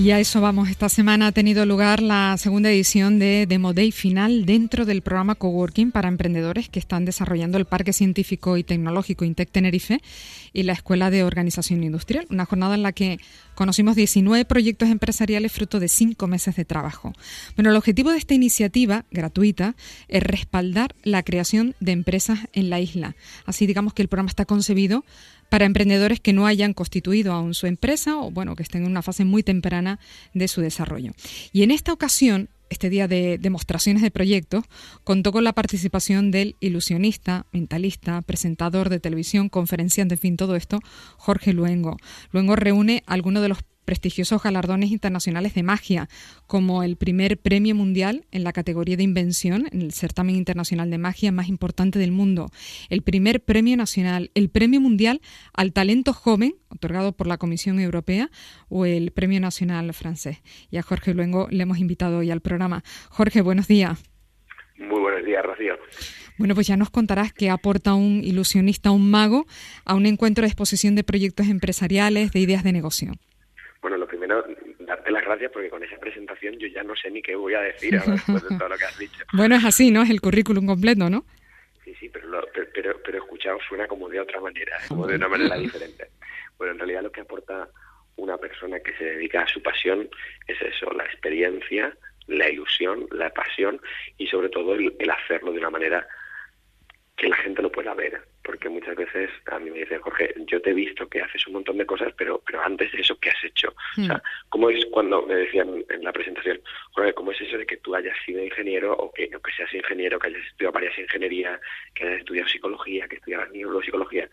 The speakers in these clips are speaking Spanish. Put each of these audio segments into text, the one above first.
Y a eso vamos. Esta semana ha tenido lugar la segunda edición de Demo Day final dentro del programa Coworking para emprendedores que están desarrollando el Parque Científico y Tecnológico INTEC Tenerife y la Escuela de Organización Industrial. Una jornada en la que conocimos 19 proyectos empresariales fruto de cinco meses de trabajo. Bueno, el objetivo de esta iniciativa gratuita es respaldar la creación de empresas en la isla. Así digamos que el programa está concebido para emprendedores que no hayan constituido aún su empresa o bueno, que estén en una fase muy temprana de su desarrollo. Y en esta ocasión, este día de demostraciones de proyectos, contó con la participación del ilusionista, mentalista, presentador de televisión, conferenciante, en fin, todo esto, Jorge Luengo. Luengo reúne algunos de los prestigiosos galardones internacionales de magia, como el primer premio mundial en la categoría de invención, en el certamen internacional de magia más importante del mundo, el primer premio nacional, el premio mundial al talento joven, otorgado por la Comisión Europea, o el premio nacional francés. Y a Jorge Luengo le hemos invitado hoy al programa. Jorge, buenos días. Muy buenos días, Rocío. Bueno, pues ya nos contarás qué aporta un ilusionista, un mago, a un encuentro de exposición de proyectos empresariales, de ideas de negocio. Bueno, lo primero, darte las gracias porque con esa presentación yo ya no sé ni qué voy a decir después de todo lo que has dicho. bueno, es así, ¿no? Es el currículum completo, ¿no? Sí, sí, pero, pero, pero, escuchado suena como de otra manera, como de una manera diferente. Bueno, en realidad lo que aporta una persona que se dedica a su pasión es eso, la experiencia, la ilusión, la pasión y sobre todo el hacerlo de una manera que la gente lo pueda ver. Porque muchas veces a mí me dicen, Jorge, yo te he visto que haces un montón de cosas, pero pero antes de eso, ¿qué has hecho? O sea, hmm. ¿cómo es cuando me decían en la presentación, Jorge, cómo es eso de que tú hayas sido ingeniero o que, que seas ingeniero, que hayas estudiado varias ingenierías, que hayas estudiado psicología, que estudias neuropsicología?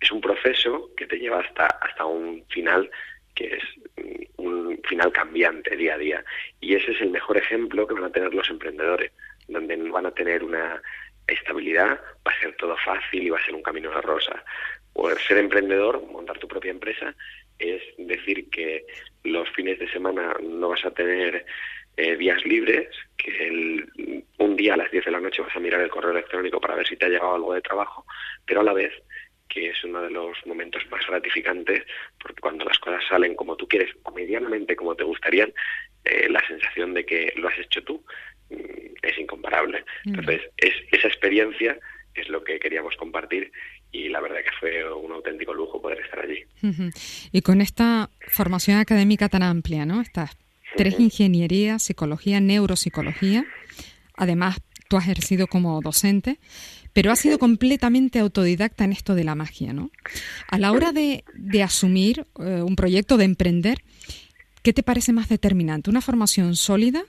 Es un proceso que te lleva hasta, hasta un final que es un final cambiante día a día. Y ese es el mejor ejemplo que van a tener los emprendedores, donde van a tener una estabilidad, va a ser todo fácil y va a ser un camino de rosa. O ser emprendedor, montar tu propia empresa, es decir que los fines de semana no vas a tener eh, días libres, que un día a las 10 de la noche vas a mirar el correo electrónico para ver si te ha llegado algo de trabajo, pero a la vez que es uno de los momentos más gratificantes, porque cuando las cosas salen como tú quieres o medianamente como te gustarían, eh, la sensación de que lo has hecho tú mm, es incomparable. Mm. Entonces, es, esa experiencia es lo que queríamos compartir y la verdad que fue un auténtico lujo poder estar allí. Y con esta formación académica tan amplia, ¿no? Estas tres ingenierías, psicología, neuropsicología, además tú has ejercido como docente, pero has sido completamente autodidacta en esto de la magia, ¿no? A la hora de, asumir eh, un proyecto, de emprender, ¿Qué te parece más determinante? ¿Una formación sólida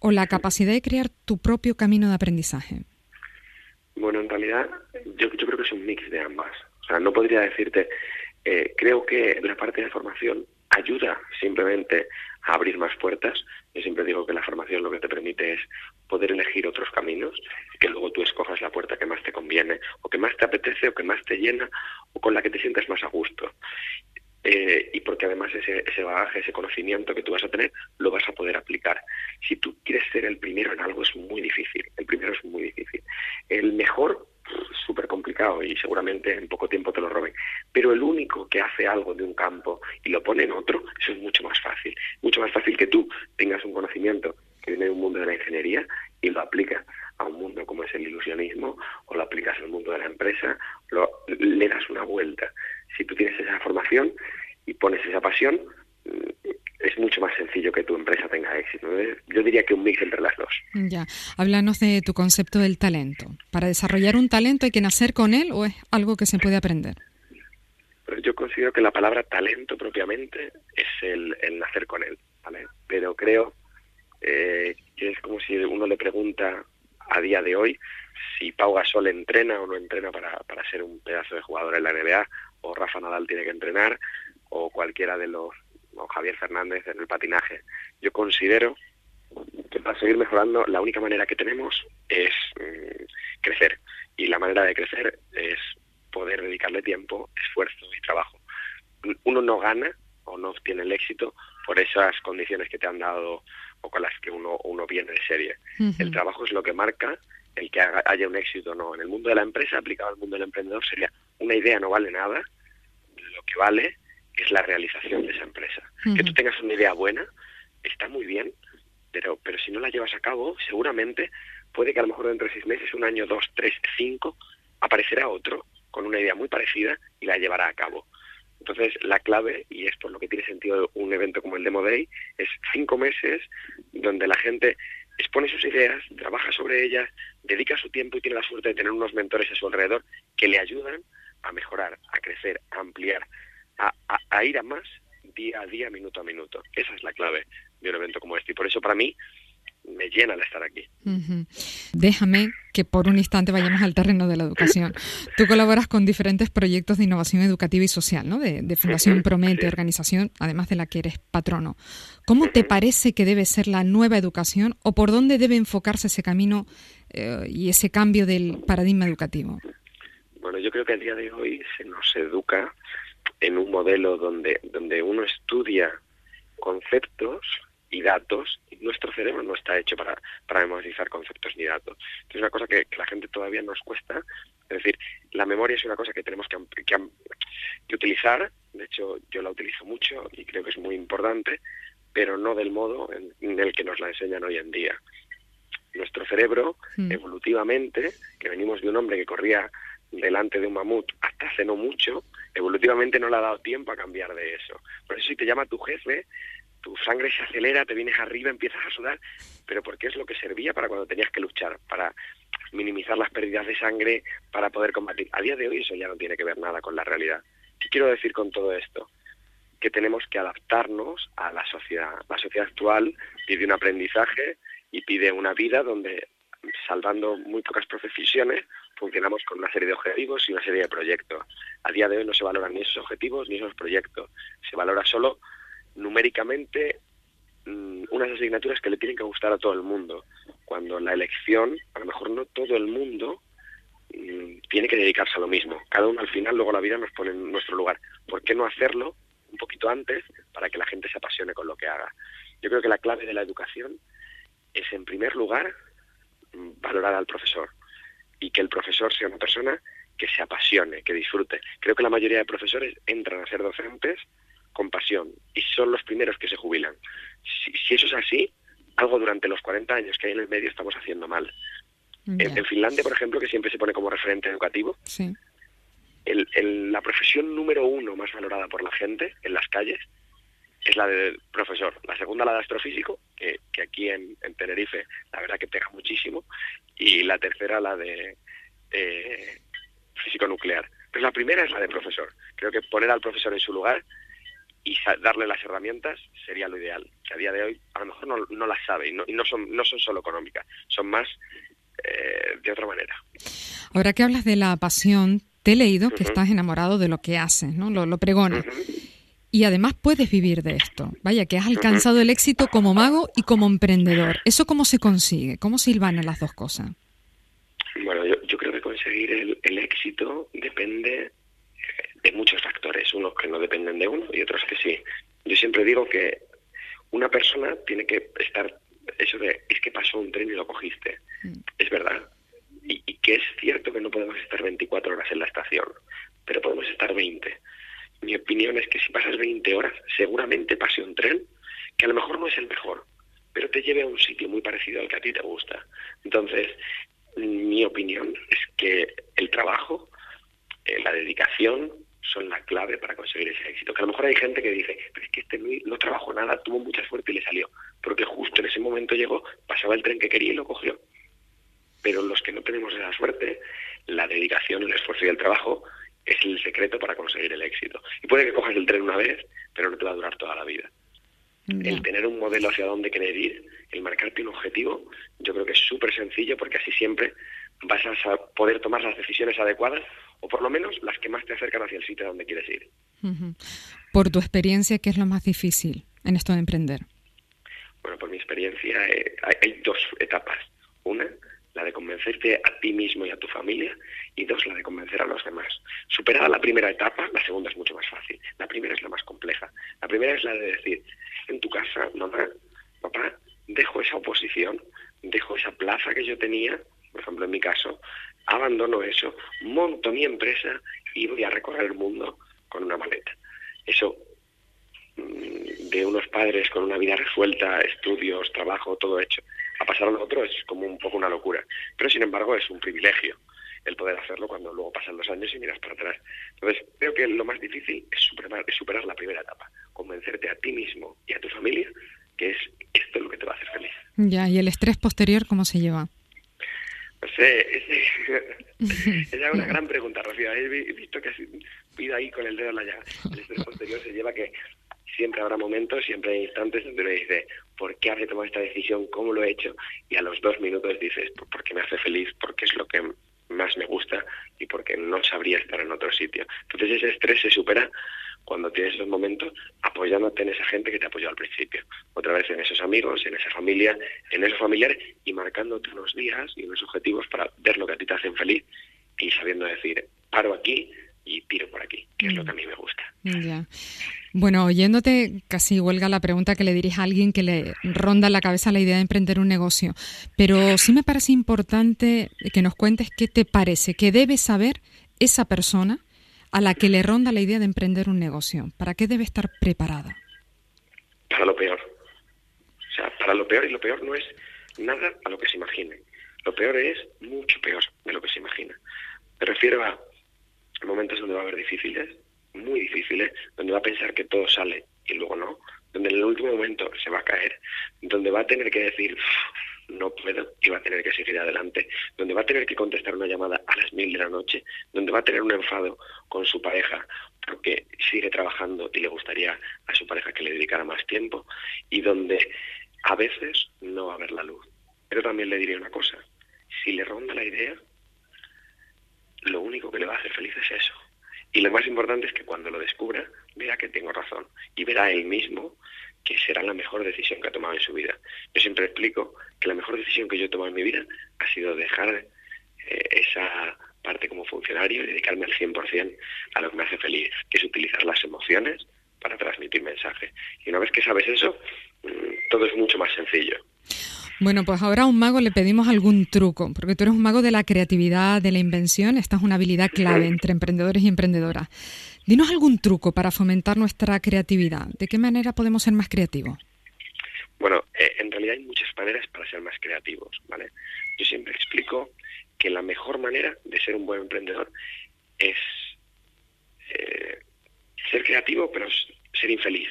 o la capacidad de crear tu propio camino de aprendizaje? Bueno, en realidad yo, creo que es un mix de ambas. O sea, no podría decirte, eh, creo que la parte de formación ayuda simplemente a abrir más puertas. Yo siempre digo que la formación lo que te permite es poder elegir otros caminos, que luego tú escojas la puerta que más te conviene, o que más te apetece, o que más te llena, o con la que te sientes más a gusto. Eh, y porque además ese, ese bagaje, ese conocimiento que tú vas a tener, lo vas a poder aplicar. Si tú quieres ser el primero en algo es muy difícil, el primero es muy difícil. El mejor, súper complicado y seguramente en poco tiempo te lo roben. Pero el único que hace algo de un campo y lo pone en otro, eso es mucho más fácil. Mucho más fácil que tú tengas un conocimiento que viene de un mundo de la ingeniería y lo aplicas a un mundo como es el ilusionismo o lo aplicas al mundo de la empresa, lo, le das una vuelta si tú tienes esa formación y pones esa pasión, mm, es mucho más sencillo que tu empresa tenga éxito. Yo diría que un mix entre las dos. Ya, háblanos de tu concepto del talento. ¿Para desarrollar un talento hay que nacer con él o es algo que se puede aprender? yo considero que la palabra talento propiamente es el, nacer con él, Pero creo eh, que es como si uno le pregunta a día de hoy si Pau Gasol entrena o no entrena para, para ser un pedazo de jugador en la NBA o Rafa Nadal tiene que entrenar o cualquiera de los o Javier Fernández en el patinaje. Yo considero que para seguir mejorando la única manera que tenemos es mm, crecer. Y la manera de crecer es poder dedicarle tiempo, esfuerzo y trabajo. Uno no gana o no obtiene el éxito por esas condiciones que te han dado o con las que uno, uno viene de serie. El trabajo es lo que marca el que haya un éxito o no. En el mundo de la empresa, aplicado al mundo del emprendedor, sería una idea no vale nada, lo que vale es la realización de esa empresa. Que tú tengas una idea buena está muy bien, pero, pero si no la llevas a cabo, seguramente puede que a lo mejor dentro de seis meses, un año, dos, tres, cinco, aparecerá otro con una idea muy parecida y la llevará a cabo. Entonces, la clave, y es por lo que tiene sentido un evento como el Demo Day, es cinco meses donde la gente expone sus ideas, trabaja sobre ellas, dedica su tiempo y tiene la suerte de tener unos mentores a su alrededor que le ayudan a mejorar, a crecer, a ampliar, a, a ir a más día a día, minuto a minuto. Esa es la clave de un evento como este. Y por eso para mí me llena el estar aquí. Déjame que por un instante vayamos al terreno de la educación. Tú colaboras con diferentes proyectos de innovación educativa y social, ¿no? De, Fundación Promete, organización, además de la que eres patrono. ¿Cómo te parece que debe ser la nueva educación o por dónde debe enfocarse ese camino eh, y ese cambio del paradigma educativo? Bueno, yo creo que a día de hoy se nos educa en un modelo donde, donde uno estudia conceptos y datos. Nuestro cerebro no está hecho para, para memorizar conceptos ni datos. Es una cosa que, la gente todavía nos cuesta. Es decir, la memoria es una cosa que tenemos que, que, utilizar. De hecho, yo la utilizo mucho y creo que es muy importante, pero no del modo en, el que nos la enseñan hoy en día. Nuestro cerebro, hmm. evolutivamente, que venimos de un hombre que corría delante de un mamut hasta hace no mucho, evolutivamente no le ha dado tiempo a cambiar de eso. Por eso si te llama tu jefe, tu sangre se acelera, te vienes arriba, empiezas a sudar, pero porque es lo que servía para cuando tenías que luchar, para minimizar las pérdidas de sangre, para poder combatir. A día de hoy eso ya no tiene que ver nada con la realidad. ¿Qué quiero decir con todo esto? Que tenemos que adaptarnos a la sociedad. La sociedad actual pide un aprendizaje y pide una vida donde, salvando muy pocas profesiones, funcionamos con una serie de objetivos y una serie de proyectos. A día de hoy no se valoran ni esos objetivos ni esos proyectos. Se valora solo numéricamente mm, unas asignaturas que le tienen que gustar a todo el mundo, cuando la elección, a lo mejor no todo el mundo mm, tiene que dedicarse a lo mismo. Cada uno al final, luego la vida nos pone en nuestro lugar. ¿Por qué no hacerlo un poquito antes para que la gente se apasione con lo que haga? Yo creo que la clave de la educación es, en primer lugar, mm, valorar al profesor y que el profesor sea una persona que se apasione, que disfrute. Creo que la mayoría de profesores entran a ser docentes con pasión y son los primeros que se jubilan. Si, eso es así, algo durante los 40 años que hay en el medio estamos haciendo mal. En, Finlandia, por ejemplo, que siempre se pone como referente educativo, el, la profesión número uno más valorada por la gente en las calles es la de profesor. La segunda la de astrofísico, que, que aquí en, Tenerife la verdad que pega muchísimo, y la tercera la de eh, físico nuclear. Pero la primera es la de profesor. Creo que poner al profesor en su lugar y darle las herramientas sería lo ideal, que a día de hoy a lo mejor no, no las sabe y no, y no, son, no son solo económicas, son más eh, de otra manera. Ahora que hablas de la pasión, te he leído que estás enamorado de lo que haces, ¿no? Lo, lo pregonas. Y además puedes vivir de esto. Vaya, que has alcanzado el éxito como mago y como emprendedor. ¿Eso cómo se consigue? ¿Cómo se hilvanan las dos cosas? Bueno, yo, yo creo que conseguir el, el éxito depende de muchos factores, unos que no dependen de uno y otros que sí. Yo siempre digo que una persona tiene que estar, eso de, es que pasó un tren y lo cogiste, mm. es verdad. Y, que es cierto que no podemos estar 24 horas en la estación, pero podemos estar 20. Mi opinión es que si pasas 20 horas, seguramente pase un tren que a lo mejor no es el mejor, pero te lleve a un sitio muy parecido al que a ti te gusta. Entonces, mi opinión es que el trabajo, eh, la dedicación, son la clave para conseguir ese éxito. Que a lo mejor hay gente que dice, pero es que este no trabajó nada, tuvo mucha suerte y le salió. Porque justo en ese momento llegó, pasaba el tren que quería y lo cogió. Pero los que no tenemos esa suerte, la dedicación, el esfuerzo y el trabajo es el secreto para conseguir el éxito. Y puede que cojas el tren una vez, pero no te va a durar toda la vida. El tener un modelo hacia dónde querer ir, el marcarte un objetivo, yo creo que es súper sencillo porque así siempre vas a poder tomar las decisiones adecuadas o por lo menos las que más te acercan hacia el sitio donde quieres ir. Por tu experiencia, ¿qué es lo más difícil en esto de emprender? Bueno, por mi experiencia eh, hay dos etapas. Una, la de convencerte a ti mismo y a tu familia, y dos, la de convencer a los demás. Superada la primera etapa, la segunda es mucho más fácil. La primera es la más compleja. La primera es la de decir, en tu casa, mamá, papá, dejo esa oposición, dejo esa plaza que yo tenía, por ejemplo, en mi caso, abandono eso, monto mi empresa y voy a recorrer el mundo con una maleta. Eso mm, de unos padres con una vida resuelta, estudios, trabajo, todo hecho, a pasar a lo otro es como un poco una locura. Pero sin embargo es un privilegio el poder hacerlo cuando luego pasan los años y miras para atrás. Entonces, creo que lo más difícil es superar, es superar la primera etapa, convencerte a ti mismo y a tu familia que es esto lo que te va a hacer feliz. Ya, ¿y el estrés posterior cómo se lleva? Pues eh, es, es, una gran pregunta, Rocío. He visto que has ido ahí con el dedo en la llaga. El estrés posterior se lleva que siempre habrá momentos, siempre hay instantes donde uno dice, ¿por qué habré tomado esta decisión? ¿Cómo lo he hecho? Y a los dos minutos dices, porque me hace feliz, porque es lo que más me gusta y porque no sabría estar en otro sitio. Entonces ese estrés se supera cuando tienes esos momentos apoyándote en esa gente que te apoyó al principio. Otra vez en esos amigos, en esa familia, en esos familiares y marcándote unos días y unos objetivos para ver lo que a ti te hacen feliz y sabiendo decir, paro aquí y tiro por aquí, que es lo que a mí me gusta. Bueno, oyéndote, casi huelga la pregunta que le dirías a alguien que le ronda en la cabeza la idea de emprender un negocio. Pero sí me parece importante que nos cuentes qué te parece, que debe saber esa persona a la que le ronda la idea de emprender un negocio. ¿Para qué debe estar preparada? Para lo peor. O sea, para lo peor y lo peor no es nada a lo que se imagine. Lo peor es mucho peor de lo que se imagina. Me refiero a momentos donde va a haber difíciles, muy difíciles, donde va a pensar que todo sale y luego no, donde en el último momento se va a caer, donde va a tener que decir no puedo y va a tener que seguir adelante, donde va a tener que contestar una llamada a las mil de la noche, donde va a tener un enfado con su pareja porque sigue trabajando y le gustaría a su pareja que le dedicara más tiempo y donde a veces no va a haber la luz. Pero también le diría una cosa, si le ronda la idea, lo único que le va a hacer feliz es eso. Y lo más importante es que cuando lo descubra, vea que tengo razón y verá él mismo que será la mejor decisión que ha tomado en su vida. Yo siempre explico que la mejor decisión que yo he tomado en mi vida ha sido dejar eh, esa parte como funcionario y dedicarme al 100% a lo que me hace feliz, que es utilizar las emociones para transmitir mensaje. Y una vez que sabes eso, mm, todo es mucho más sencillo. Bueno, pues ahora a un mago le pedimos algún truco, porque tú eres un mago de la creatividad, de la invención, esta es una habilidad clave entre emprendedores y emprendedoras. Dinos algún truco para fomentar nuestra creatividad. ¿De qué manera podemos ser más creativos? Bueno, eh, en realidad hay muchas maneras para ser más creativos, ¿vale? Yo siempre explico que la mejor manera de ser un buen emprendedor es eh, ser creativo, pero ser infeliz.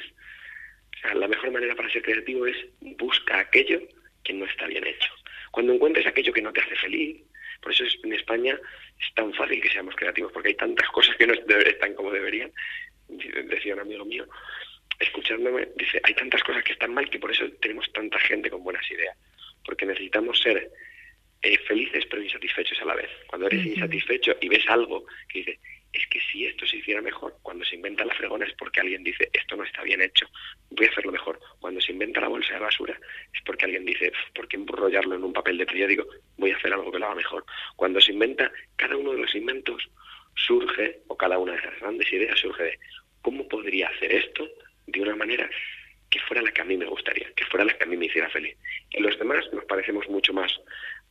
O sea, la mejor manera para ser creativo es busca aquello que no está bien hecho. Cuando encuentres aquello que no te hace feliz, por eso es, en España es tan fácil que seamos creativos, porque hay tantas cosas que no están como deberían. Decía un amigo mío, escuchándome, dice, hay tantas cosas que están mal que por eso tenemos tanta gente con buenas ideas, porque necesitamos ser eh, felices pero insatisfechos a la vez. Cuando eres insatisfecho y ves algo que dice, es que si esto se hiciera mejor, cuando se inventa la fregona es porque alguien dice, esto no está bien hecho, voy a hacerlo mejor. Cuando se inventa la bolsa de basura es porque alguien dice, ¿por qué enrollarlo en un papel de periódico? Voy a hacer algo que lo haga mejor. Cuando se inventa, cada uno de los inventos surge, o cada una de esas grandes ideas surge de, ¿cómo podría hacer esto de una manera que fuera la que a mí me gustaría, que fuera la que a mí me hiciera feliz? Y los demás nos parecemos mucho más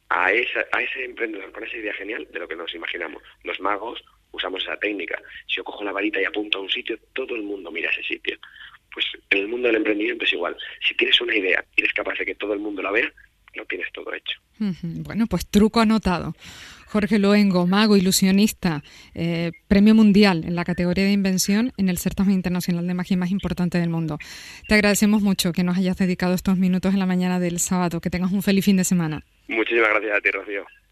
a, esa, a ese emprendedor con esa idea genial de lo que nos imaginamos. Los magos usamos esa técnica. Si yo cojo la varita y apunto a un sitio, todo el mundo mira ese sitio. Pues en el mundo del emprendimiento es igual. Si tienes una idea y eres capaz de que todo el mundo la vea, lo tienes todo hecho. Bueno, pues truco anotado. Jorge Luengo, mago, ilusionista, eh, premio mundial en la categoría de invención en el certamen internacional de magia más importante del mundo. Te agradecemos mucho que nos hayas dedicado estos minutos en la mañana del sábado. Que tengas un feliz fin de semana. Muchísimas gracias a ti, Rocío.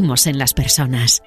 En las personas.